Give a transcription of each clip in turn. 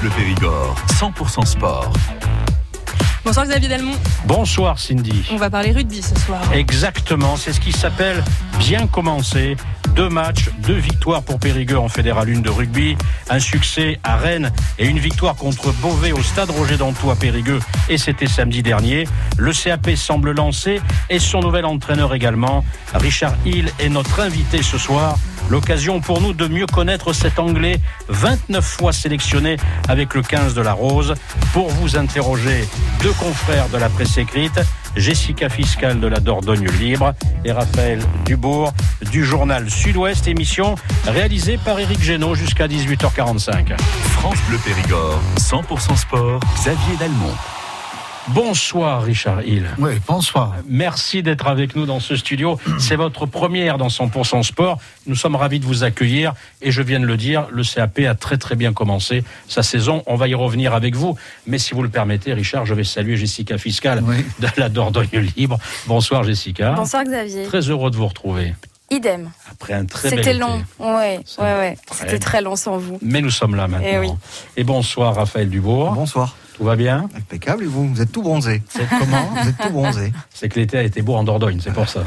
Bleu Périgord, 100% sport. Bonsoir Xavier Delmont. Bonsoir Cindy. On va parler rugby ce soir. Exactement, c'est ce qui s'appelle bien commencer. Deux matchs, deux victoires pour Périgueux en Fédéral 1 de rugby, un succès à Rennes et une victoire contre Beauvais au stade Roger Dantou à Périgueux et c'était samedi dernier. Le CAP semble lancé et son nouvel entraîneur également. Richard Hill est notre invité ce soir. L'occasion pour nous de mieux connaître cet Anglais 29 fois sélectionné avec le 15 de la Rose. Pour vous interroger, deux confrères de la presse écrite, Jessica Fiscal de la Dordogne Libre et Raphaël Dubourg du journal Sud-Ouest, émission réalisée par Éric Génaud jusqu'à 18h45. France Bleu Périgord, 100% sport, Xavier Dalmont. Bonsoir Richard Hill. Oui, bonsoir. Merci d'être avec nous dans ce studio. C'est votre première dans 100% sport. Nous sommes ravis de vous accueillir et je viens de le dire, le CAP a très très bien commencé sa saison. On va y revenir avec vous. Mais si vous le permettez, Richard, je vais saluer Jessica Fiscal Oui. de la Dordogne Libre. Bonsoir Jessica. Bonsoir Xavier. Très heureux de vous retrouver. Idem. Après un très C'était long. Ouais, ouais, ouais. très C'était très long sans vous. Mais nous sommes là maintenant. Eh oui. Et bonsoir Raphaël Dubourg. Bonsoir. Tout va bien Impeccable, et vous Vous êtes tout bronzé. C'est comment Vous êtes tout bronzé. C'est que l'été a été beau en Dordogne, c'est pour ça.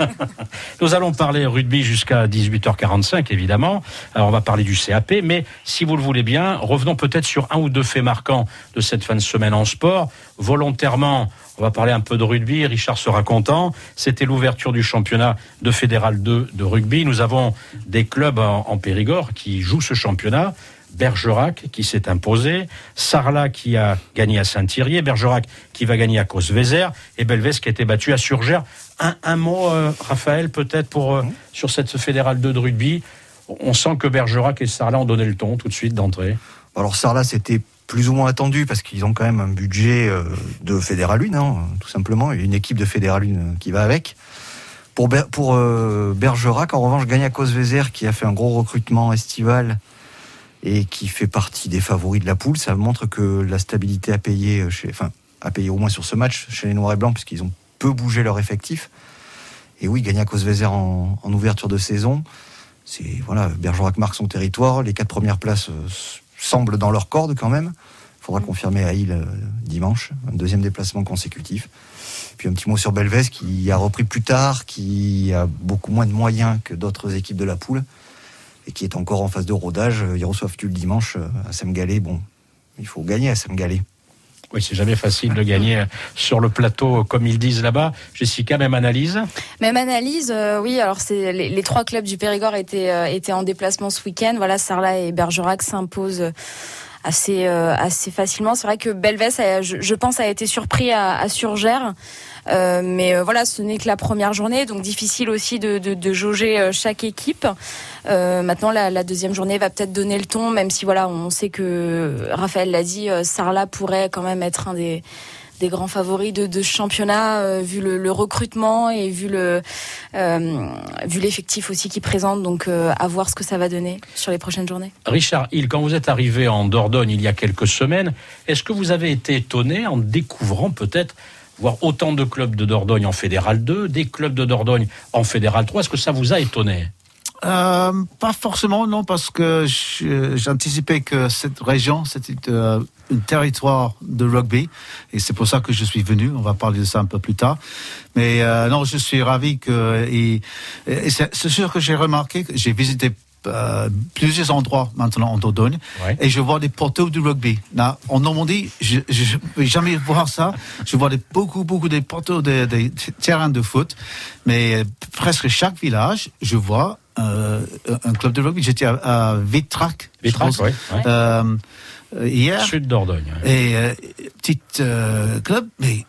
Nous allons parler rugby jusqu'à 18h45, évidemment. Alors, on va parler du CAP, mais si vous le voulez bien, revenons peut-être sur un ou deux faits marquants de cette fin de semaine en sport. Volontairement, on va parler un peu de rugby. Richard sera content. C'était l'ouverture du championnat de Fédéral 2 de rugby. Nous avons des clubs en, en Périgord qui jouent ce championnat. Bergerac qui s'est imposé, Sarlat qui a gagné à Saint-Thierry, Bergerac qui va gagner à Cosvezer et Belvès qui a été battu à Surgère. Un, un mot, euh, Raphaël, peut-être pour euh, sur cette fédérale 2 de rugby. On sent que Bergerac et Sarlat ont donné le ton tout de suite d'entrée. Alors Sarlat, c'était plus ou moins attendu parce qu'ils ont quand même un budget euh, de Fédéral 1, hein, tout simplement, et une équipe de Fédéral 1 qui va avec. Pour, Ber- pour Bergerac, en revanche, gagne à Cosvezer qui a fait un gros recrutement estival et qui fait partie des favoris de la poule. Ça montre que la stabilité a payé, euh, chez, enfin, a payé au moins sur ce match chez les Noirs et Blancs puisqu'ils ont peu bougé leur effectif. Et oui, gagner à Cosvezer en, en ouverture de saison, c'est voilà, Bergerac marque son territoire. Les quatre premières places euh, semblent dans leur corde quand même. Il faudra confirmer à Hill euh, dimanche, un deuxième déplacement consécutif. Puis un petit mot sur Belvez qui a repris plus tard, qui a beaucoup moins de moyens que d'autres équipes de la poule et qui est encore en phase de rodage. Ils reçoivent tu le dimanche euh, à Semgalé. Bon, il faut gagner à Semgalé. Oui, c'est jamais facile de gagner sur le plateau, comme ils disent là-bas. Jessica, même analyse Même analyse, euh, oui. Alors c'est les, les trois clubs du Périgord étaient euh, étaient en déplacement ce week-end. Voilà, Sarlat et Bergerac s'imposent euh, assez euh, assez facilement. C'est vrai que Belvès, je, pense, a été surpris à, à Surgère. Euh, mais euh, voilà, ce n'est que la première journée, donc difficile aussi de, de, de jauger euh, chaque équipe. Maintenant, la, la deuxième journée va peut-être donner le ton, même si voilà, on sait que Raphaël l'a dit, Sarlat pourrait quand même être un des des grands favoris de, de ce championnat euh, vu le, le recrutement et vu le euh, vu l'effectif aussi qui présente. Donc euh, à voir ce que ça va donner sur les prochaines journées. Richard Hill, quand vous êtes arrivé en Dordogne il y a quelques semaines, est-ce que vous avez été étonné en découvrant peut-être voir autant de clubs de Dordogne en Fédéral 2, des clubs de Dordogne en Fédéral 3 Est-ce que ça vous a étonné? Euh, pas forcément, non, parce que j'anticipais que cette région, c'était euh, un territoire de rugby, et c'est pour ça que je suis venu. On va parler de ça un peu plus tard. Mais euh, non, je suis ravi que. Et, et c'est sûr que j'ai remarqué que j'ai visité euh, plusieurs endroits maintenant en Dordogne, Ouais. et je vois des poteaux de rugby. Là, en Normandie, je ne vais jamais voir ça. Je vois des, beaucoup, beaucoup des poteaux, des, des terrains de foot, mais presque chaque village, je vois euh, un club de rugby. J'étais à, à Vitrac, je Vitrac, pense, oui. ouais. euh, hier, Sud Dordogne. et euh, petit euh, club, mais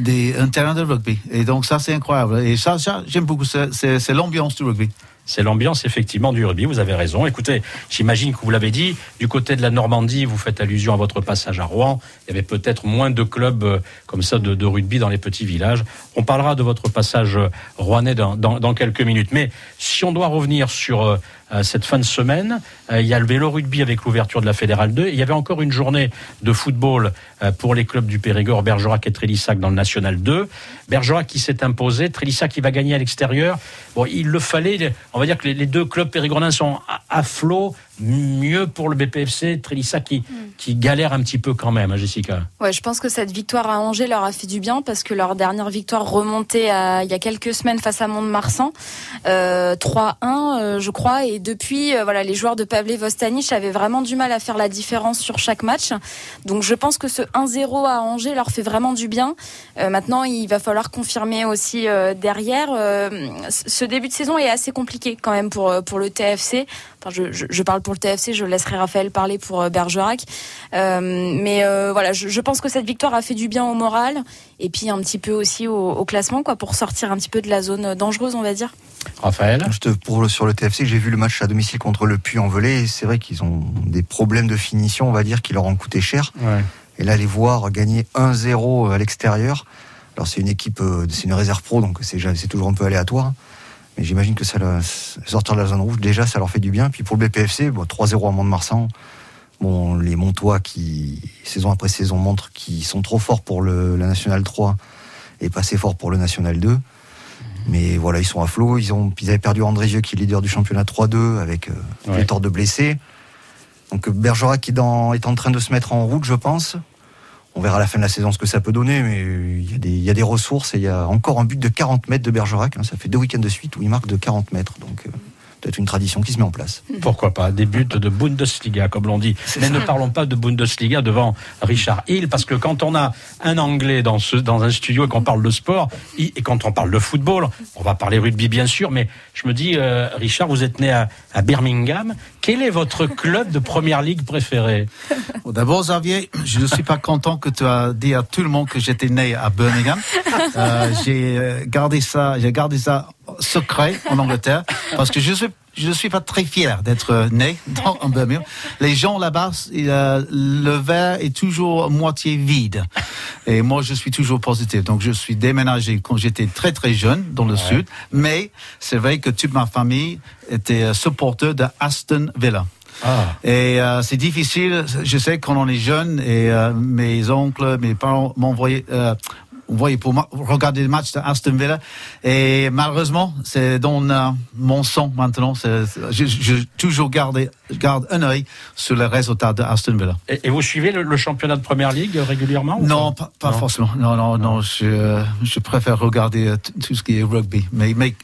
des, un terrain de rugby. Et donc ça, c'est incroyable. Et ça, ça j'aime beaucoup. C'est- l'ambiance du rugby. C'est l'ambiance effectivement du rugby, vous avez raison. Écoutez, j'imagine que vous l'avez dit, du côté de la Normandie, vous faites allusion à votre passage à Rouen, il y avait peut-être moins de clubs euh, comme ça de, de rugby dans les petits villages. On parlera de votre passage euh, rouennais dans, dans- dans quelques minutes. Mais si on doit revenir sur euh, euh, cette fin de semaine, euh, il y a le vélo rugby avec l'ouverture de la Fédérale 2, et il y avait encore une journée de football euh, pour les clubs du Périgord, Bergerac et Trélissac dans le National 2. Bergerac qui s'est imposé, Trélissac qui va gagner à l'extérieur. Bon, il le fallait, on va dire que les, deux clubs périgordins sont à flot, mieux pour le BPFC, Trélissac qui, qui galèrent un petit peu quand même, hein, Jessica. Ouais, je pense que cette victoire à Angers leur a fait du bien parce que leur dernière victoire remontait à, il y a quelques semaines face à Mont-de-Marsan, euh, 3-1, euh, je crois. Et depuis, euh, voilà, les joueurs de Pavle Vostanic avaient vraiment du mal à faire la différence sur chaque match. Donc, je pense que ce 1-0 à Angers leur fait vraiment du bien. Euh, maintenant, il va falloir confirmer aussi derrière. ce début de saison est assez compliqué quand même pour pour le TFC. Enfin, je, je, je, parle pour le TFC, je laisserai Raphaël parler pour Bergerac. Euh, mais euh, voilà, je, je, pense que cette victoire a fait du bien au moral et puis un petit peu aussi au, au, classement, quoi, pour sortir un petit peu de la zone dangereuse, on va dire. Raphaël? Juste pour, Sur le TFC, j'ai vu le match à domicile contre le Puy-en-Velay. C'est vrai qu'ils ont des problèmes de finition, on va dire, qui leur ont coûté cher. Ouais. Et là, les voir gagner 1-0 à l'extérieur. Alors, c'est une équipe, euh, c'est une réserve pro, donc c'est toujours un peu aléatoire. Mais j'imagine que ça, sortir de la zone rouge, déjà, ça leur fait du bien. Puis pour le BPFC, bon, 3-0 à Mont-de-Marsan. Bon, les Montois qui, saison après saison, montrent qu'ils sont trop forts pour le, la National 3 et pas assez forts pour le National 2. Mais voilà, ils sont à flot. Ils, ont, ils avaient perdu André Vieux, qui est leader du championnat 3-2, avec euh, ouais. tort de blessés. Donc Bergerac dans, est en train de se mettre en route, je pense. On verra à la fin de la saison ce que ça peut donner, mais il y, a des, il y a des ressources et il y a encore un but de 40 mètres de Bergerac. Hein. Ça fait deux week-ends de suite où il marque de 40 mètres. Donc euh, peut-être une tradition qui se met en place. Pourquoi pas Des buts de Bundesliga, comme l'on dit. Mais ça. ne parlons pas de Bundesliga devant Richard Hill, parce que quand on a un Anglais dans, ce, dans un studio et qu'on parle de sport, et quand on parle de football, on va parler rugby bien sûr, mais je me dis, euh, Richard, vous êtes né à, à, Birmingham. Quel est votre club de première ligue préféré D'abord, Xavier, je ne suis pas content que tu as dit à tout le monde que j'étais né à Birmingham. Euh, j'ai gardé ça, j'ai gardé ça secret en Angleterre parce que je suis je ne suis pas très fier d'être né dans un Birmingham. Les gens là-bas, euh, le verre est toujours moitié vide. Et moi, je suis toujours positif. Donc, je suis déménagé quand j'étais très, très jeune dans le ouais. sud. Mais c'est vrai que toute ma famille était supporter de Aston Villa. Ah. Et euh, c'est difficile, je sais, quand on est jeune, et euh, mes oncles, mes parents m'envoyaient euh, on voyait pour regarder le match de Aston Villa. Et malheureusement, c'est dans euh, mon sang maintenant. Je, je, toujours garde, garde un œil sur les résultats de Aston Villa. Et, et vous suivez le, le, championnat de première ligue régulièrement Non, pas, pas non. forcément. Non, non, non. Je, je préfère regarder tout ce qui est rugby. Mais, mais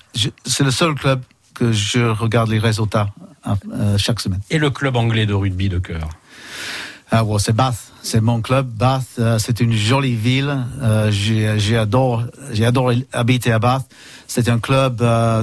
c'est le seul club que je regarde les résultats euh, chaque semaine. Et le club anglais de rugby de cœur? Ah, well, c'est Bath, c'est mon club. Bath, euh, c'est une jolie ville. Euh, j'ai adoré, habiter à Bath. C'est un club. Euh,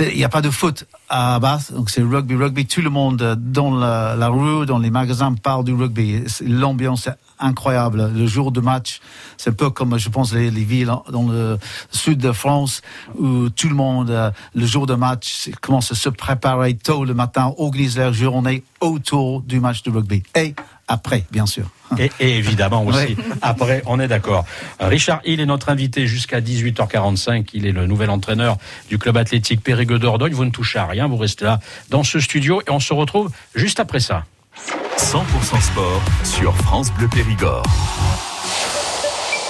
il n'y a pas de foot à Bath, donc c'est rugby, rugby. Tout le monde dans la, la, rue, dans les magasins parle du rugby. L'ambiance est incroyable. Le jour de match, c'est un peu comme, je pense, les, les, villes dans le sud de France où tout le monde, le jour de match, commence à se préparer tôt le matin, organise leur journée autour du match de rugby. Et après, bien sûr. Et, et évidemment aussi, oui. après, on est d'accord. Richard Hill est notre invité jusqu'à 18h45. Il est le nouvel entraîneur du club athlétique Périgueux d'Ordogne. Vous ne touchez à rien, vous restez là dans ce studio et on se retrouve juste après ça. 100% sport sur France Bleu Périgord.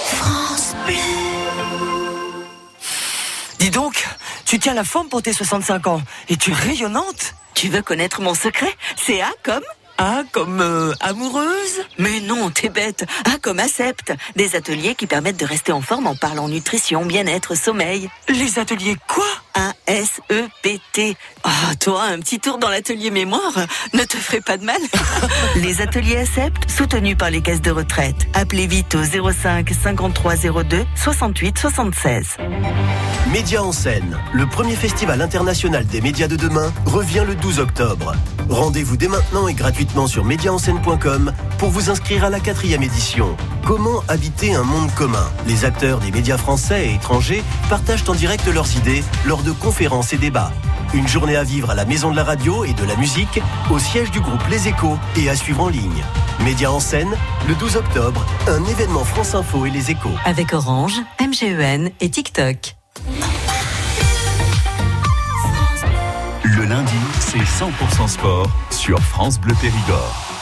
France Bleu. Dis donc, tu tiens la forme pour tes 65 ans et tu es rayonnante? Tu veux connaître mon secret? C'est A comme ah, comme euh, amoureuse? Mais non, t'es bête. Ah, comme accepte. Des ateliers qui permettent de rester en forme en parlant nutrition, bien-être, sommeil. Les ateliers quoi? A-S-E-P-T. Ah, oh, toi, un petit tour dans l'atelier mémoire ne te ferait pas de mal. les ateliers accepte, soutenus par les caisses de retraite. Appelez vite au 05 53 02 68 76. Média en scène, le premier festival international des médias de demain, revient le 12 octobre. Rendez-vous dès maintenant et sur médiaenscène.com pour vous inscrire à la quatrième édition. Comment habiter un monde commun? Les acteurs des médias français et étrangers partagent en direct leurs idées lors de conférences et débats. Une journée à vivre à la Maison de la Radio et de la Musique, au siège du groupe Les Échos et à suivre en ligne. Média en scène, le 12 octobre, un événement France Info et Les Échos. Avec Orange, MGEN et TikTok. C'est 100% sport sur France Bleu Périgord.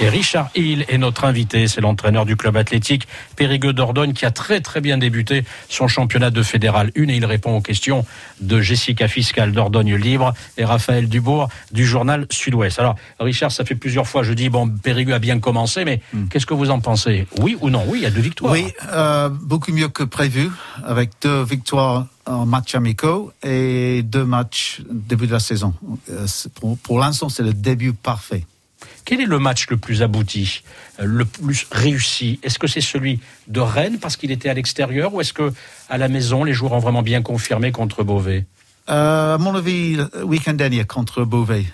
Et Richard Hill est notre invité, c'est l'entraîneur du club athlétique Périgueux d'Ordogne qui a très très bien débuté son championnat de fédéral 1 et il répond aux questions de Jessica Fiscal d'Ordogne Libre et Raphaël Dubourg du journal Sud-Ouest. Alors Richard, ça fait plusieurs fois je dis bon Périgueux a bien commencé mais Hmm. qu'est-ce que vous en pensez? Oui ou non? Oui, il y a deux victoires. Oui, euh, beaucoup mieux que prévu, avec deux victoires en matchs amicaux et deux matchs début de la saison. Euh, pour pour l'instant, c'est le début parfait. Quel est le match le plus abouti, euh, le plus réussi? Est-ce que c'est celui de Rennes parce qu'il était à l'extérieur ou est-ce que à la maison les joueurs ont vraiment bien confirmé contre Beauvais? Euh, à mon avis, le week-end dernier contre Beauvais,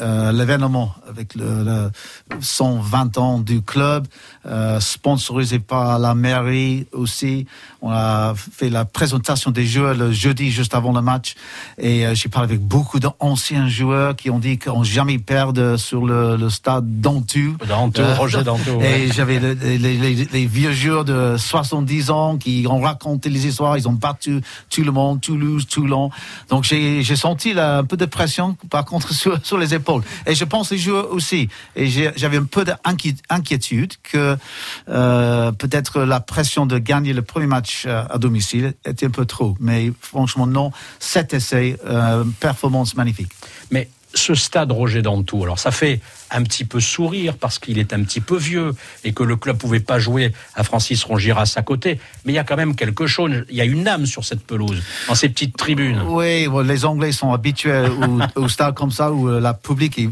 euh, l'événement avec le, le 120 ans du club, euh, sponsorisé par la mairie aussi. On a fait la présentation des joueurs le jeudi juste avant le match et euh, j'ai parlé avec beaucoup d'anciens joueurs qui ont dit qu'ils n'ont jamais perdu sur le, le stade d'Antu. Danto, Euh, Roger Danto. ouais. Et j'avais le- les, les- les vieux joueurs de 70 ans qui ont raconté les histoires, ils ont battu tout le monde, Toulouse, Toulon. Donc j'ai j'ai senti là, un peu de pression, par contre, sur, sur les Et je pense les joueurs aussi. Et j'avais un peu d'inquiétude que euh, peut-être la pression de gagner le premier match euh, à domicile était un peu trop. Mais franchement, non, cet essai, euh, performance magnifique. Mais ce stade Roger Dantou, alors ça fait un petit peu sourire parce qu'il est un petit peu vieux et que le club pouvait pas jouer à Francis Rongiras à côté. Mais il y a quand même quelque chose, il y a une âme sur cette pelouse, dans ces petites tribunes. Oui, les Anglais sont habitués au, au stade comme ça où euh, la public est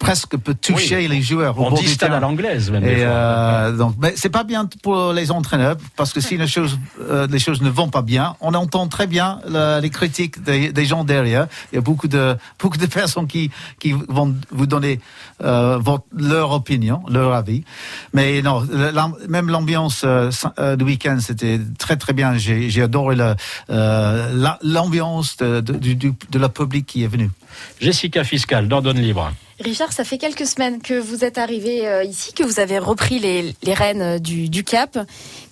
presque peut toucher Oui. les joueurs. On dit stade à l'anglaise même. Et euh, donc, mais c'est pas bien pour les entraîneurs parce que si les choses, euh, les choses ne vont pas bien, on entend très bien la- les critiques des, des gens derrière. Il y a beaucoup de beaucoup de personnes qui qui vont vous donner euh, votre- leur opinion, leur avis. Mais non, la- même l'ambiance euh, euh, du week-end c'était très très bien. J'ai j'ai adoré euh, la- l'ambiance de, de, du- de la public qui est venue. Jessica Fiscal, d'Ordonne Libre. Richard, ça fait quelques semaines que vous êtes arrivé euh, ici, que vous avez repris les, rênes euh, du, Cap.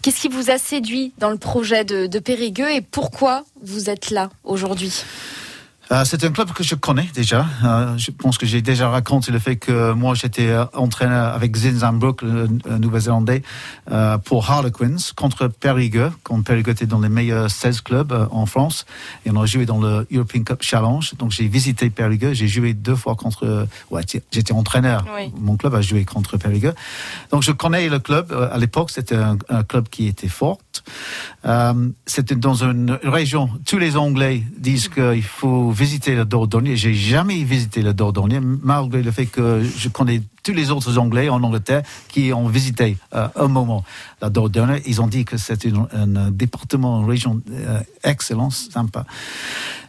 Qu'est-ce qui vous a séduit dans le projet de Périgueux et pourquoi vous êtes là aujourd'hui? Euh, c'est un club que je connais déjà. Euh, je pense que j'ai déjà raconté le fait que moi j'étais euh, entraîneur avec Zinzambrook, le, euh, pour Harlequins contre Périgueux, quand Périgueux était dans les meilleurs 16 clubs en France. Et on a joué dans le European Cup Challenge. Donc j'ai visité Périgueux. J'ai joué deux fois contre. Ouais, j'étais entraîneur. Oui. Mon club a joué contre Périgueux. Donc je connais le club. À l'époque, c'était un, un club qui était fort. Euh, c'était dans une région. Tous les Anglais disent qu'il faut visiter le Dordogne. J'ai jamais visité le Dordogne, malgré le fait que je connais tous les autres Anglais en Angleterre qui ont visité euh, un moment la Dordogne. Ils ont dit que une- un département, une région euh, excellente, sympa.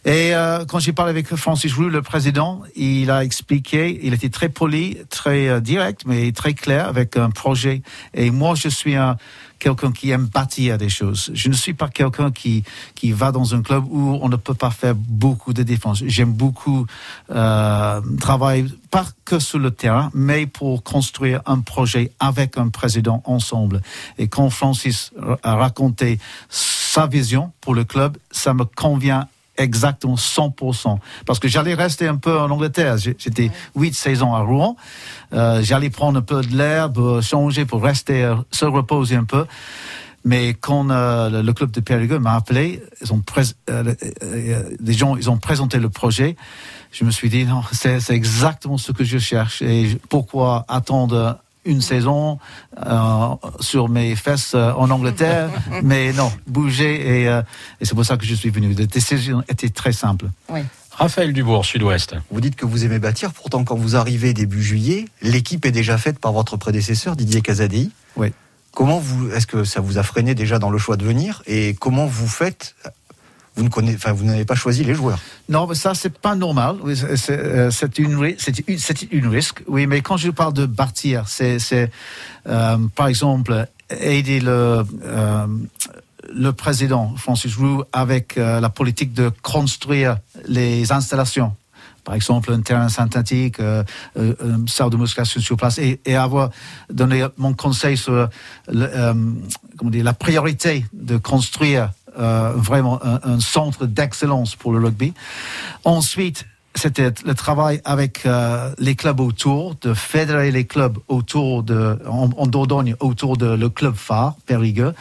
Et euh, quand j'ai parlé avec Francis Roux, le président, il a expliqué, il était très poli, très euh, direct, mais très clair avec un projet. Et moi, je suis un quelqu'un qui aime bâtir des choses. Je ne suis pas quelqu'un qui qui va dans un club où on ne peut pas faire beaucoup de défense. J'aime beaucoup euh, travailler pas que sur le terrain, mais pour construire un projet avec un président ensemble. Et quand Francis a raconté sa vision pour le club, ça me convient exactement 100%. Parce que j'allais rester un peu en Angleterre. J'étais 8 saisons à Rouen. Euh, j'allais prendre un peu de l'herbe, euh, changer pour rester, euh, se reposer un peu. Mais quand euh, le, club de Périgueux m'a appelé, ils ont euh, des gens, ils ont présenté le projet. Je me suis dit non, c'est exactement ce que je cherche. Et pourquoi attendre une saison euh, sur mes fesses euh, en Angleterre Mais non, bouger et, euh, et c'est pour ça que je suis venu. La décision était très simple. Raphaël Dubourg, Sud-Ouest. Vous dites que vous aimez bâtir, pourtant quand vous arrivez début juillet, l'équipe est déjà faite par votre prédécesseur Didier Casadei. Oui. Comment vous, est-ce que ça vous a freiné déjà dans le choix de venir? Et comment vous faites Vous ne connaissez, enfin vous n'avez pas choisi les joueurs. Non, mais ça, c'est pas normal. Euh, c'est une, risque. Oui, mais quand je parle de bâtir, c'est, euh, par exemple, aider le, euh, le président Francis Roux avec la politique de construire les installations. Par exemple, un terrain synthétique, euh, une salle de musculation sur place, et, avoir donné mon conseil sur la priorité de construire vraiment un, un centre d'excellence pour le rugby. Ensuite, c'était le travail avec euh, les clubs autour, de fédérer les clubs autour de, en, en Dordogne, autour de le club phare, Périgueux.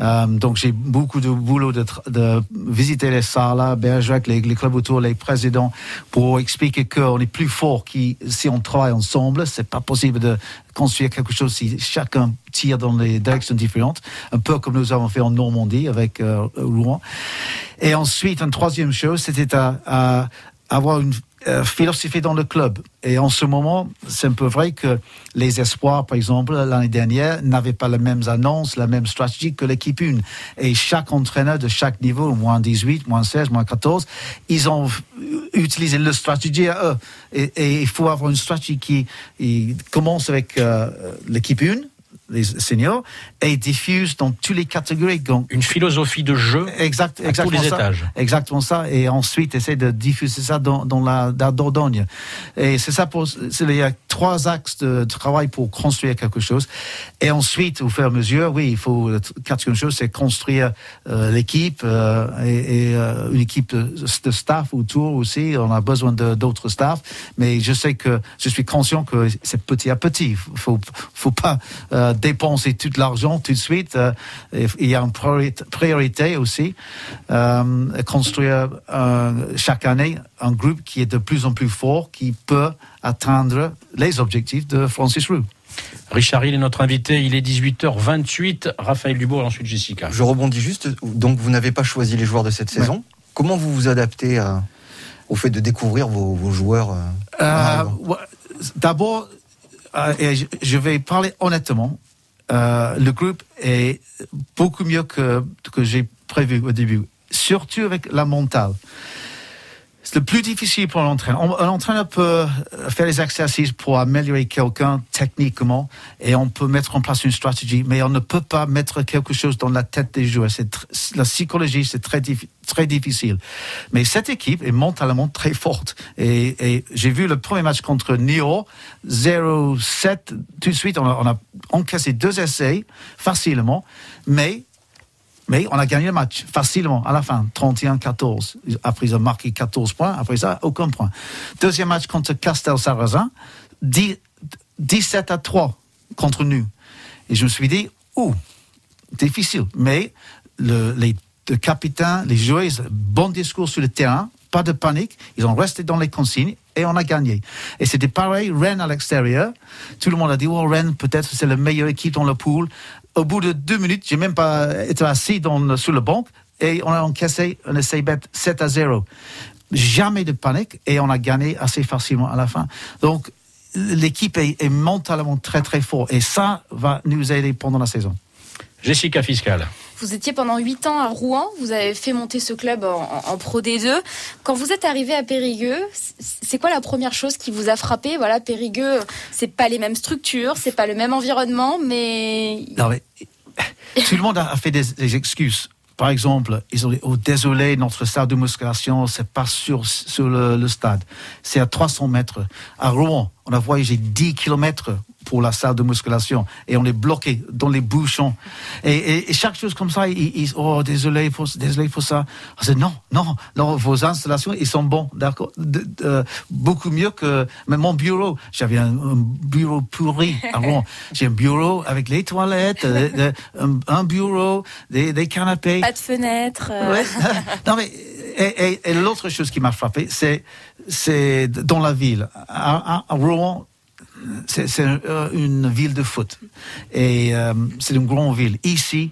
Euh, donc j'ai beaucoup de boulot de, de visiter les salles, Bergerac, les, les clubs autour, les présidents, pour expliquer qu'on est plus fort qui, si on travaille ensemble. C'est pas possible de construire quelque chose si chacun tire dans les directions différentes, un peu comme nous avons fait en Normandie avec euh, Rouen. Et ensuite, une troisième chose, c'était à, à avoir une euh, philosophie dans le club. Et en ce moment, c'est un peu vrai que les espoirs, par exemple, l'année dernière, n'avaient pas les mêmes annonces, la même stratégie que l'équipe 1. Et chaque entraîneur de chaque niveau, moins 18, moins 16, moins 14, ils ont utilisé leur stratégie à eux. Et, il faut avoir une stratégie qui commence avec euh, l'équipe 1, les seniors, et diffuse dans toutes les catégories. Donc, Une philosophie de jeu Exact, à tous les ça. étages. Exactement ça. Et ensuite, essayer de diffuser ça dans, dans la, la Dordogne. Et c'est ça pour, il y a trois axes de travail pour construire quelque chose. Et ensuite, au fur et à mesure, oui, il faut, quatrième chose, c'est construire euh, l'équipe, euh, et, et, euh, une équipe de, staff autour aussi. On a besoin d'autres staff. Mais je sais que, je suis conscient que c'est petit à petit. Faut, faut pas euh, dépenser tout l'argent tout de suite. Euh, il y a une priorité, aussi. Euh, construire euh, chaque année un groupe qui est de plus en plus fort, qui peut atteindre les objectifs de Francis Roux. Richard Hill est notre invité, il est 18h28. Raphaël Dubourg et ensuite Jessica. Je rebondis juste. Donc, vous n'avez pas choisi les joueurs de cette saison. Comment vous vous adaptez à- au fait de découvrir vos, vos joueurs euh, Euh, D'abord, euh, je vais parler honnêtement, euh, le groupe est beaucoup mieux que, que j'ai prévu au début, surtout avec la mentale. C'est le plus difficile pour l'entraîneur. On- Un entraîneur peut faire des exercices pour améliorer quelqu'un techniquement et on peut mettre en place une stratégie, mais on ne peut pas mettre quelque chose dans la tête des joueurs. La psychologie, c'est très, très difficile. Mais cette équipe est mentalement très forte. Et, et j'ai vu le premier match contre Nio, 0-7. Tout de suite, on a, on a encaissé deux essais facilement, mais mais on a gagné le match facilement à la fin, 31-14. Après, ils ont marqué 14 points. Après ça, aucun point. Deuxième match contre Castel Sarrazin, 10 17 à 3 contre nous. Et je me suis dit, ouh, difficile. Mais le, les deux capitaines, les joueurs, bon discours sur le terrain, pas de panique. Ils ont resté dans les consignes et on a gagné. Et c'était pareil, Rennes à l'extérieur. Tout le monde a dit, oh, Rennes, peut-être c'est la meilleure équipe dans le pool. Au bout de deux minutes, j'ai même pas été assis sur le banc et on a encaissé un essai bête 7 à 0. Jamais de panique et on a gagné assez facilement à la fin. Donc, l'équipe est, est mentalement très très forte et ça va nous aider pendant la saison. Jessica Fiscal. Vous étiez pendant 8 ans à Rouen, vous avez fait monter ce club en, Pro D2. Quand vous êtes arrivé à Périgueux, c'est quoi la première chose qui vous a frappé? Voilà, Périgueux, c'est pas les mêmes structures, c'est pas le même environnement, mais Non, mais tout le monde a fait des, des excuses. Par exemple, ils ont dit oh, désolé, notre salle de musculation, c'est pas sur, sur le, le stade. C'est à 300 mètres. À Rouen, on a voyagé 10 kilomètres pour la salle de musculation et on est bloqué dans les bouchons. Et, et- et chaque chose comme ça, ils, ils- oh, désolé pour, désolé pour ça. On dit non, non, non, vos installations, ils sont bons, d'accord, de- beaucoup mieux que mais mon bureau. J'avais un, un bureau pourri à Rouen. J'ai un bureau avec les toilettes, euh, euh, un, bureau, des, des canapés. pas de fenêtre. euh, Ouais. non mais et, l'autre chose qui m'a frappé, c'est c'est dans la ville. À Rouen, c'est euh, une ville de foot et euh, c'est une grande ville. Ici.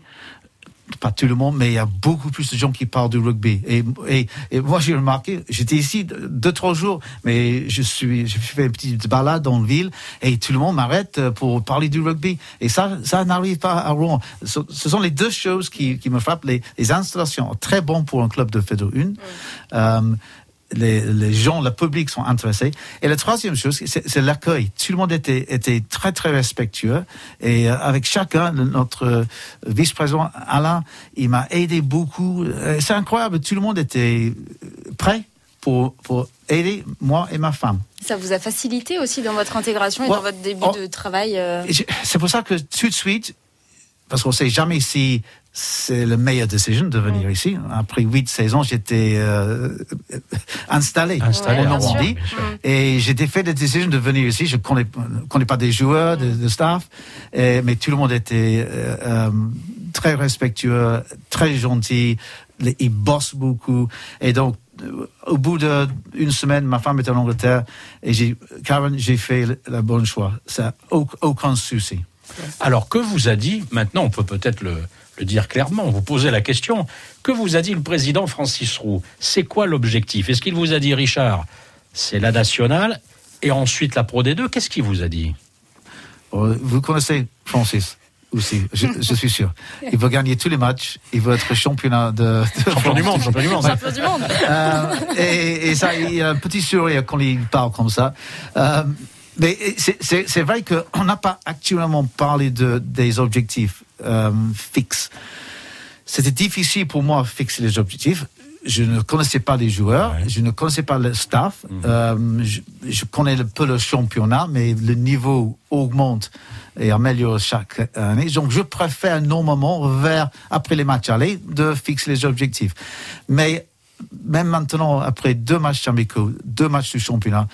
Pas tout le monde, mais il y a beaucoup plus de gens qui parlent du rugby. Et, et, et moi, j'ai remarqué, j'étais ici deux, trois jours, mais je suis, je fais une petite balade dans la ville et tout le monde m'arrête pour parler du rugby. Et ça, ça n'arrive pas à Rouen. Ce, ce sont les deux choses qui, qui me frappent. Les, les installations, très bon pour un club de Fédéral 1. Euh, les, les gens, le public sont intéressés. Et la troisième chose, c'est l'accueil. Tout le monde était, était très, très respectueux. Et euh, avec chacun, notre euh, vice-président Alain, il m'a aidé beaucoup. Euh, C'est incroyable. Tout le monde était prêt pour, pour aider moi et ma femme. Ça vous a facilité aussi dans votre intégration et Ouais. dans votre début Oh. de travail. euh, C'est pour ça que tout de suite, parce qu'on sait jamais si c'est la meilleure décision de venir ici. Après huit saisons, j'étais euh, installé, Installé en Normandie. Et j'ai fait la décision de venir ici. Je ne connais, connais pas des joueurs, de, de staff, et- mais tout le monde était euh, euh, très respectueux, très gentil. Ils bossent beaucoup. Et donc, euh, au bout d'une semaine, ma femme est en Angleterre et j'ai, Karen, j'ai fait le, le bon choix. Ça, au- aucun souci. Alors, que vous a dit, maintenant on peut peut-être le, le dire clairement, vous posez la question, que vous a dit le président Francis Roux? C'est quoi l'objectif? Est-ce qu'il vous a dit, Richard, c'est la nationale et ensuite la Pro D2 Qu'est-ce qu'il vous a dit? Euh, Vous connaissez Francis aussi, je, je suis sûr. Il veut gagner tous les matchs, il veut être championnat de, de Champion du monde, champion du monde. Champion du monde. Euh, et, et ça, il y a un petit sourire quand il parle comme ça. Euh, c'est- c'est vrai qu'on n'a pas actuellement parlé de, des objectifs euh, fixes. C'était difficile pour moi de fixer les objectifs. Je ne connaissais pas les joueurs, Ouais. je ne connaissais pas le staff. Euh, je, je connais un peu le championnat, mais le niveau augmente et améliore chaque année. Donc, je préfère normalement, vers, après les matchs aller, de fixer les objectifs. Mais même maintenant, après deux matchs amicaux, deux matchs du championnat,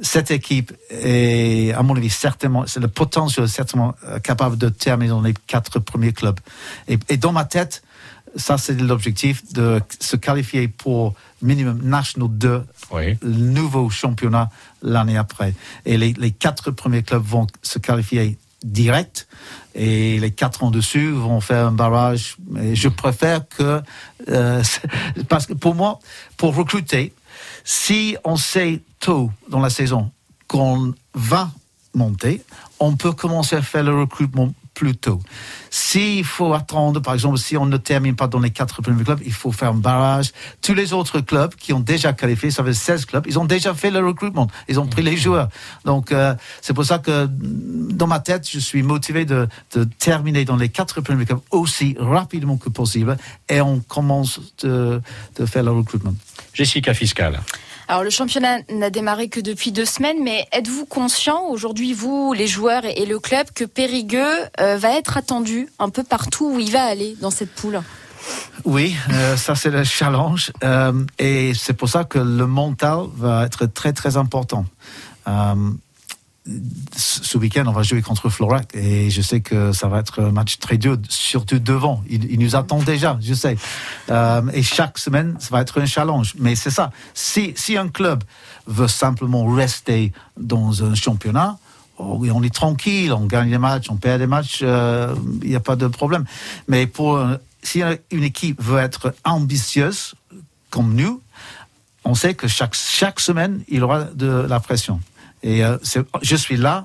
cette équipe est, à mon avis, certainement, c'est le potentiel certainement euh, capable de terminer dans les quatre premiers clubs. Et, et dans ma tête, ça c'est l'objectif de se qualifier pour minimum National 2, Oui. le nouveau championnat l'année après. Et les, les quatre premiers clubs vont se qualifier direct et les quatre en dessus vont faire un barrage. Et je préfère que, euh, parce que pour moi, pour recruter, si on sait tôt dans la saison qu'on va monter, on peut commencer à faire le recrutement plus tôt. S'il faut attendre, par exemple, si on ne termine pas dans les quatre premiers clubs, il faut faire un barrage. Tous les autres clubs qui ont déjà qualifié, ça fait 16 clubs, ils ont déjà fait le recrutement. Ils ont pris les joueurs. Donc, euh, c'est pour ça que dans ma tête, je suis motivé de, de terminer dans les quatre premiers clubs aussi rapidement que possible et on commence de, de faire le recrutement. Jessica Fiscal. Alors le championnat n'a démarré que depuis deux semaines, mais êtes-vous conscient aujourd'hui, vous, les joueurs et le club, que Périgueux euh, va être attendu un peu partout où il va aller dans cette poule? Oui, euh, ça c'est le challenge. Euh, et c'est pour ça que le mental va être très très important. Ce week-end, on va jouer contre Florac et je sais que ça va être un match très dur, surtout devant. Il, il nous attend déjà, je sais. Euh, et chaque semaine, ça va être un challenge. Mais c'est ça. Si, un club veut simplement rester dans un championnat, oh oui, on est tranquille, on gagne des matchs, on perd des matchs, euh, il n'y a pas de problème. Mais si une équipe veut être ambitieuse comme nous, on sait que chaque, semaine, il aura de la pression. Et euh, je suis là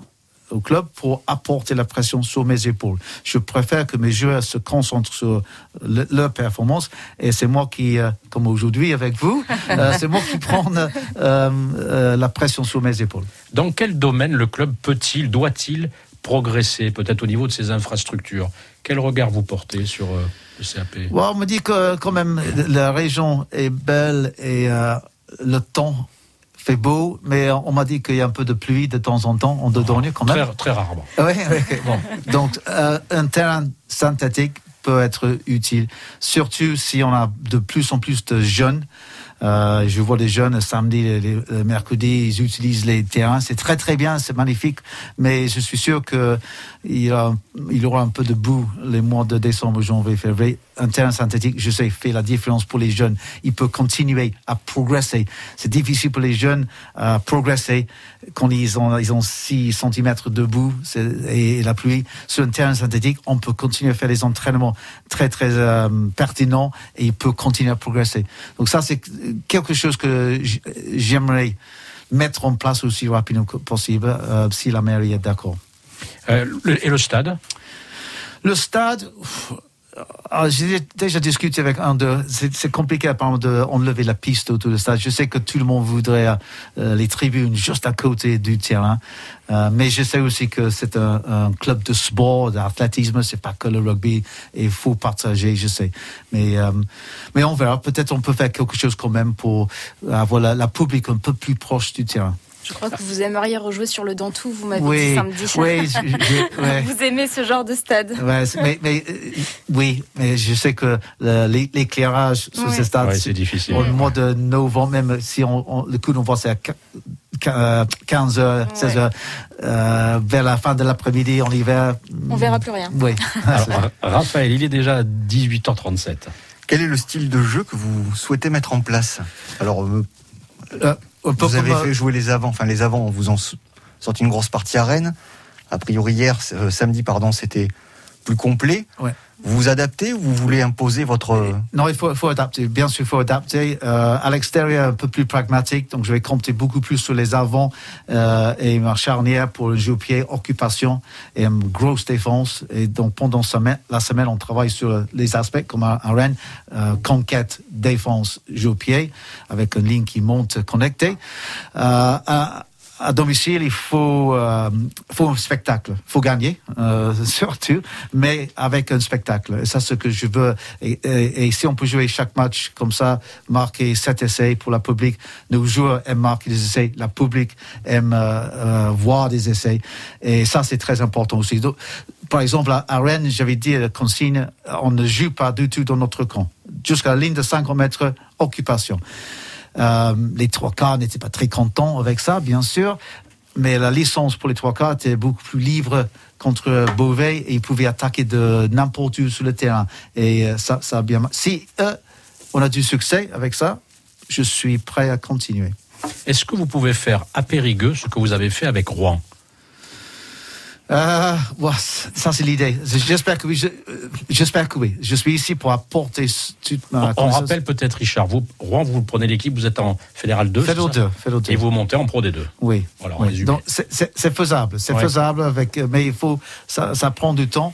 au club pour apporter la pression sur mes épaules. Je préfère que mes joueurs se concentrent sur le- leur performance et c'est moi qui, euh, comme aujourd'hui avec vous, euh, c'est moi qui prends euh, euh, la pression sur mes épaules. Dans quel domaine le club peut-il, doit-il progresser, peut-être au niveau de ses infrastructures? Quel regard vous portez sur euh, le CAP Ouais, on me dit que quand même la région est belle et euh, le temps fait beau, mais on m'a dit qu'il y a un peu de pluie de temps en temps en Dordogne quand même. Très, très rarement. Oui, bon. Donc, euh, un terrain synthétique peut être utile, surtout si on a de plus en plus de jeunes. Euh, je vois des jeunes samedi, les, les- le mercredi, ils utilisent les terrains. C'est très très bien, c'est magnifique, mais je suis sûr que il aura, il y aura un peu de boue les mois de décembre, janvier, février. Un terrain synthétique, je sais, fait la différence pour les jeunes. Il peut continuer à progresser. C'est difficile pour les jeunes à progresser quand ils ont, ils ont 6 cm de boue c'est- et la pluie. Sur un terrain synthétique, on peut continuer à faire des entraînements très très euh, pertinents et il peut continuer à progresser. Donc ça, c'est quelque chose que j'aimerais mettre en place aussi rapidement que possible euh, si la mairie est d'accord. Euh, et le stade? Le stade, pff, j'ai déjà discuté avec un de. C'est compliqué apparemment d'enlever la piste autour du stade. Je sais que tout le monde voudrait euh, les tribunes juste à côté du terrain, Euh, mais je sais aussi que c'est un, club de sport, d'athlétisme. C'est pas que le rugby. Il faut partager, je sais. Mais euh, mais on verra. Peut-être on peut faire quelque chose quand même pour avoir la public un peu plus proche du terrain. Je crois que vous aimeriez rejouer sur le Dantou, vous m'avez Oui, dit samedi. oui, je- je- ouais. Vous aimez ce genre de stade Ouais, c'est- mais, mais, euh, oui, mais je sais que l'é- l'éclairage sur Oui. ce stade, Ouais, c'est difficile. au mois de novembre, même si on, on- le coup d'envoi c'est à qu- qu- euh, 15 heures, 16 heures, euh, vers la fin de l'après-midi en hiver. On verra plus rien. Oui. Alors, Ra- Raphaël, il est déjà 18h37. Quel est le style de jeu que vous souhaitez mettre en place? Alors, euh, Euh, vous avez euh, fait jouer les avants, enfin les avants, vous en sorti une grosse partie à Rennes. A priori hier, euh, samedi, pardon, c'était plus complet. Ouais. Vous vous adaptez ou vous voulez imposer votre euh, Non, il faut, faut adapter. Bien sûr, il faut adapter. Euh, à l'extérieur, un peu plus pragmatique. Donc, je vais compter beaucoup plus sur les avants euh, et ma charnière pour le jeu au pied, occupation et une grosse défense. Et donc, pendant la semaine, on travaille sur les aspects comme à Rennes, euh, conquête, défense, jeu au pied, avec une ligne qui monte connectée. Euh, à, à domicile, il faut, euh, faut un spectacle. Faut gagner, euh, surtout, mais avec un spectacle. Et ça, c'est ce que je veux. Et, et- et si on peut jouer chaque match comme ça, marquer sept essais pour la public, nos joueurs aiment marquer des essais, la public aime euh, euh, voir des essais. Et ça, c'est très important aussi. Donc, par exemple, à, Rennes, j'avais dit la consigne, on ne joue pas du tout dans notre camp. Jusqu'à la ligne de 50 mètres, occupation. Euh, les trois quarts n'étaient pas très contents avec ça, bien sûr, mais la licence pour les trois quarts était beaucoup plus libre contre Beauvais et ils pouvaient attaquer de n'importe où sur le terrain. Et euh, ça, a bien. Si euh, on a du succès avec ça, je suis prêt à continuer. Est-ce que vous pouvez faire à Périgueux ce que vous avez fait avec Rouen? Euh, ouais, ça c'est l'idée. J'espère que oui. je- euh, J'espère que oui. Je suis ici pour apporter toute ma On connaissance. rappelle peut-être, Richard, vous, Rouen, vous prenez l'équipe, vous êtes en Fédéral 2. Fédéral c'est ça 2, Fédéral 2. Et vous montez en Pro D2. Oui. Voilà, oui. Donc, c'est- faisable, c'est Ouais. faisable avec, euh, mais il faut, ça, ça prend du temps.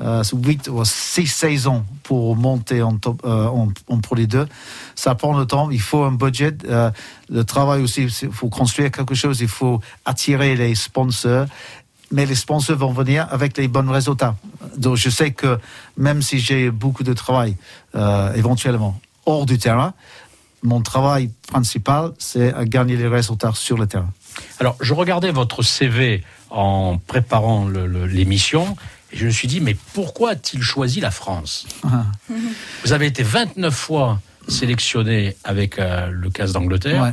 Euh, c'est huit ou six saisons pour monter en, top, euh, en, en Pro D2. Ça prend du temps. Il faut un budget. Euh, le travail aussi, il faut construire quelque chose. Il faut attirer les sponsors. Mais les sponsors vont venir avec les bons résultats. Donc je sais que même si j'ai beaucoup de travail, euh, éventuellement hors du terrain, mon travail principal, c'est à gagner les résultats sur le terrain. Alors, je regardais votre CV en préparant l'émission et je me suis dit, mais pourquoi a-t-il choisi la France? Vous avez été 29 fois sélectionné avec euh, le casse d'Angleterre. Ouais.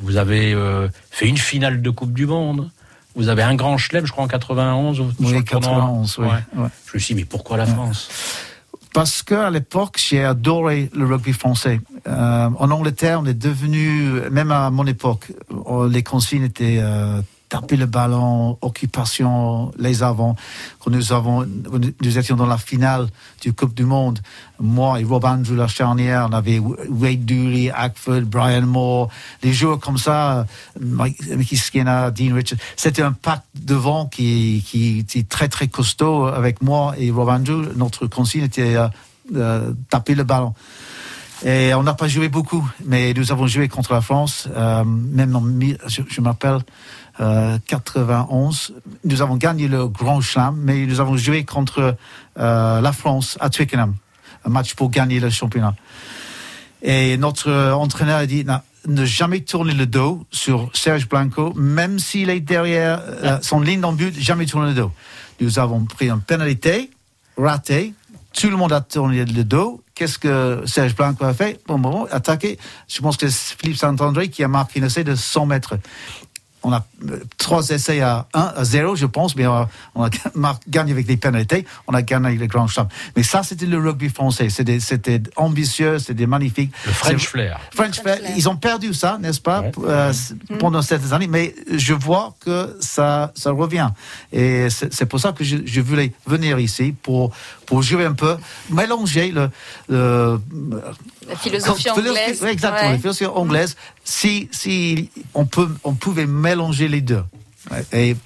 Vous avez euh, fait une finale de Coupe du Monde. Vous avez un grand chelem, je crois, en 91. ou- Oui, sur le tournoi. 91, oui. Ouais. Ouais. Je me suis dit, mais pourquoi la France? Parce qu'à l'époque, j'ai adoré le rugby français. Euh, en Angleterre, on est devenu, même à mon époque, euh, les consignes étaient euh, taper le ballon, occupation, les avants. Quand nous avons, nous étions dans la finale du Coupe du Monde, moi et Rob Andrew, la charnière, on avait Wade Dooley, Ackford, Brian Moore, des joueurs comme ça, Mike- Mickey Skinner, Dean Richards. C'était un pack devant qui, qui était très très costaud avec moi et Rob Andrew. Notre consigne était euh, euh, taper le ballon. Et on n'a pas joué beaucoup, mais nous avons joué contre la France, euh, même en, je, je m'appelle, euh, 91. Nous avons gagné le Grand Chelem, mais nous avons joué contre euh, la France à Twickenham, un match pour gagner le championnat. Et notre entraîneur a dit, ne jamais tourner le dos sur Serge Blanco, même s'il est derrière euh, son ligne en but, jamais tourner le dos. Nous avons pris une pénalité, raté, tout le monde a tourné le dos. Qu'est-ce que Serge Blanco a fait Bon, bon, attaqué. Je pense que c'est Philippe Saint-André qui a marqué un essai de 100 mètres. On a euh, trois essais à 1, à 0, je pense, mais on a, on a gagné avec des pénalités. On a gagné le grand champ. Mais ça, c'était le rugby français. C'était ambitieux, c'était magnifique. Le French flair. French Flair, Flair. ils ont perdu ça, n'est-ce pas, Ouais. euh, c- pendant ces années, mais je vois que ça, ça revient. Et c'est c'est pour ça que je, je voulais venir ici pour, pour jouer un peu, mélanger le, le La philosophie Quand- anglaise. Exactement, Ouais. la philosophie anglaise. Si, si on, peut, on pouvait mélanger les deux. Et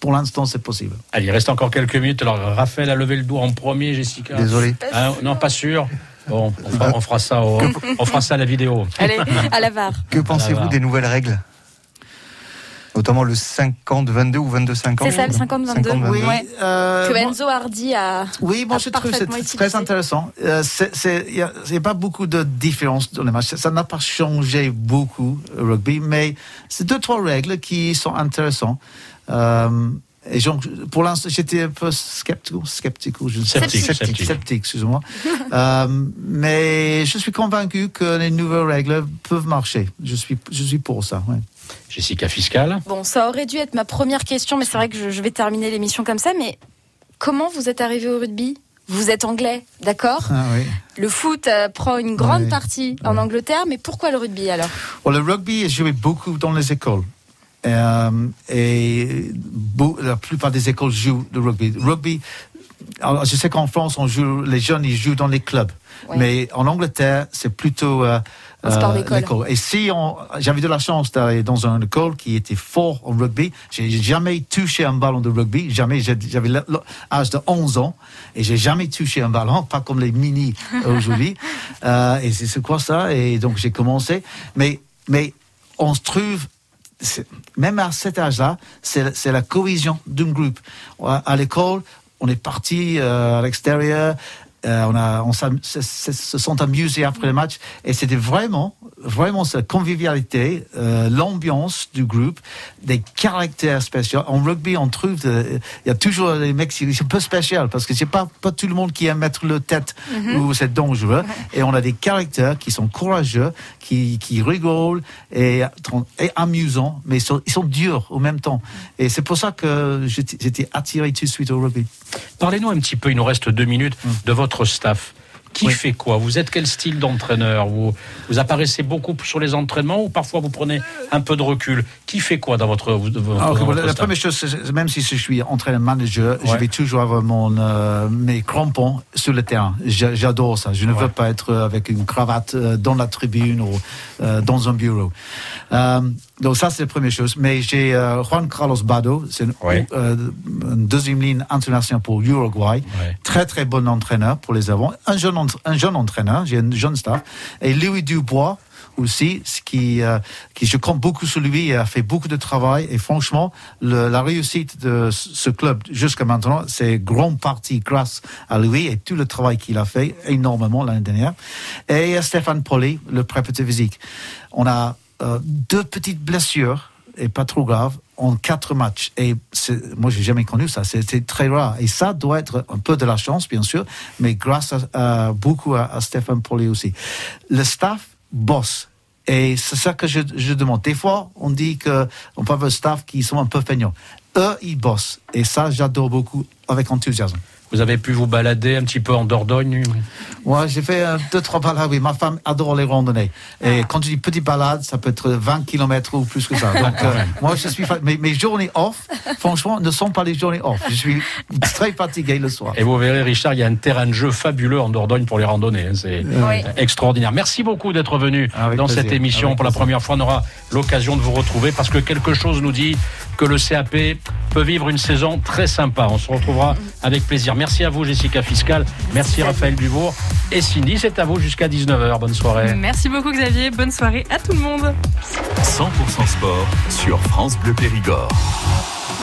pour l'instant, c'est possible. Allez, il reste encore quelques minutes. Alors, Raphaël a levé le doigt en premier, Jessica. Désolé. Hein, non, pas sûr. Bon, on fera, on fera ça, au- on fera ça à la vidéo. Allez, à la VAR. Que pensez-vous des nouvelles règles? Notamment le 50-22 ou 22-50. C'est ça, le 50-22. 50-22. Oui, Ouais. euh, Que Enzo Hardy a. Oui, moi a je trouve que c'est très intéressant. Euh, Il n'y a, pas beaucoup de différence dans les matchs. Ça n'a pas changé beaucoup au rugby, mais c'est deux, trois règles qui sont intéressantes. Euh, et donc, pour l'instant, j'étais un peu sceptique, sceptique, ou je ne sais pas. Sceptique, sceptique, sceptique. sceptique, excusez-moi. Euh, mais je suis convaincu que les nouvelles règles peuvent marcher. Je suis, je suis pour ça. ouais. Jessica Fiscal. Bon, ça aurait dû être ma première question, mais c'est vrai que je, je vais terminer l'émission comme ça. Mais comment vous êtes arrivé au rugby? Vous êtes anglais, d'accord? Ah, oui. Le foot euh, prend une grande partie en Angleterre, mais pourquoi le rugby alors? Well, le rugby est joué beaucoup dans les écoles. Euh, et la plupart des écoles jouent le rugby. Le Rugby, alors, je sais qu'en France, on joue, les jeunes ils jouent dans les clubs. Mais en Angleterre, c'est plutôt euh, Un sport euh, d'école. Et si on, j'avais de la chance d'aller dans une école qui était fort en rugby, j'ai jamais touché un ballon de rugby, jamais. J'avais l'âge de 11 ans et j'ai jamais touché un ballon, pas comme les mini aujourd'hui. Euh, et c'est quoi ça? Et donc j'ai commencé. Mais mais on se trouve même à cet âge-là, c'est la cohésion d'un groupe. À, l'école, on est parti euh, à l'extérieur, on, a, on s'am- se, amusés après le match, et c'était vraiment, vraiment cette convivialité, euh, l'ambiance du groupe, des caractères spéciaux. En rugby, on trouve, de- il y a toujours des mecs qui sont un peu spéciaux, parce que c'est pas, pas tout le monde qui aime mettre le tête où c'est dangereux, et on a des caractères qui sont courageux, qui, qui rigolent et, et amusants, mais ils sont, ils sont durs au même temps. Et c'est pour ça que j'étais j'étais attiré tout de suite au rugby. Parlez-nous un petit peu, il nous reste deux minutes, de votre staff. Qui Oui. fait quoi Vous êtes quel style d'entraîneur vous, vous apparaissez beaucoup sur les entraînements ou parfois vous prenez un peu de recul Qui fait quoi dans votre, votre, Alors, dans Ah, la, votre la staff première chose, même si je suis entraîneur manager, je vais toujours avoir mon, euh, mes crampons sur le terrain. J'a- J'adore ça. Je ne Ouais. veux pas être avec une cravate euh, dans la tribune ou euh, dans un bureau. Euh, donc ça, c'est la première chose. Mais j'ai Juan Carlos Bado, c'est une, Ouais. une deuxième ligne internationale pour Uruguay. Ouais. Très très bon entraîneur pour les avants. Un jeune, un jeune entraîneur, j'ai un jeune staff. Et Louis Dubois aussi, ce qui, euh, qui je compte beaucoup sur lui et a fait beaucoup de travail. Et franchement, la réussite de ce club jusqu'à maintenant, c'est grande partie grâce à lui et tout le travail qu'il a fait énormément l'année dernière. Et Stéphane Poli, le préparateur physique. On a euh, deux petites blessures et pas trop graves en quatre matchs. Et moi, j'ai jamais connu ça. C'était très rare. Et ça doit être un peu de la chance, bien sûr, mais grâce à, beaucoup à, Stéphane Poli aussi. Le staff bosse. Et c'est ça que je, je demande. Des fois, on dit qu'on avoir un staff qui sont un peu feignants. Eux, ils bossent. Et ça, j'adore beaucoup avec enthousiasme. Vous avez pu vous balader un petit peu en Dordogne Moi, j'ai fait euh, deux, trois balades. Oui, ma femme adore les randonnées. Et quand je dis petite balade, ça peut être 20 km ou plus que ça. Donc, euh, moi, je suis. Mes, mes journées off, franchement, ne sont pas les journées off. Je suis très fatigué le soir. Et vous verrez, Richard, il y a un terrain de jeu fabuleux en Dordogne pour les randonnées. hein, C'est Oui. extraordinaire. Merci beaucoup d'être venu Avec dans plaisir. cette émission. Avec pour la première fois, on aura l'occasion de vous retrouver parce que quelque chose nous dit que le CAP peut vivre une saison très sympa. On se retrouvera avec plaisir. Merci à vous, Jessica Fiscal. Merci, Raphaël Dubourg. Et Cindy, c'est à vous jusqu'à 19h. Bonne soirée. Merci beaucoup Xavier, bonne soirée à tout le monde. 100% sport sur France Bleu Périgord.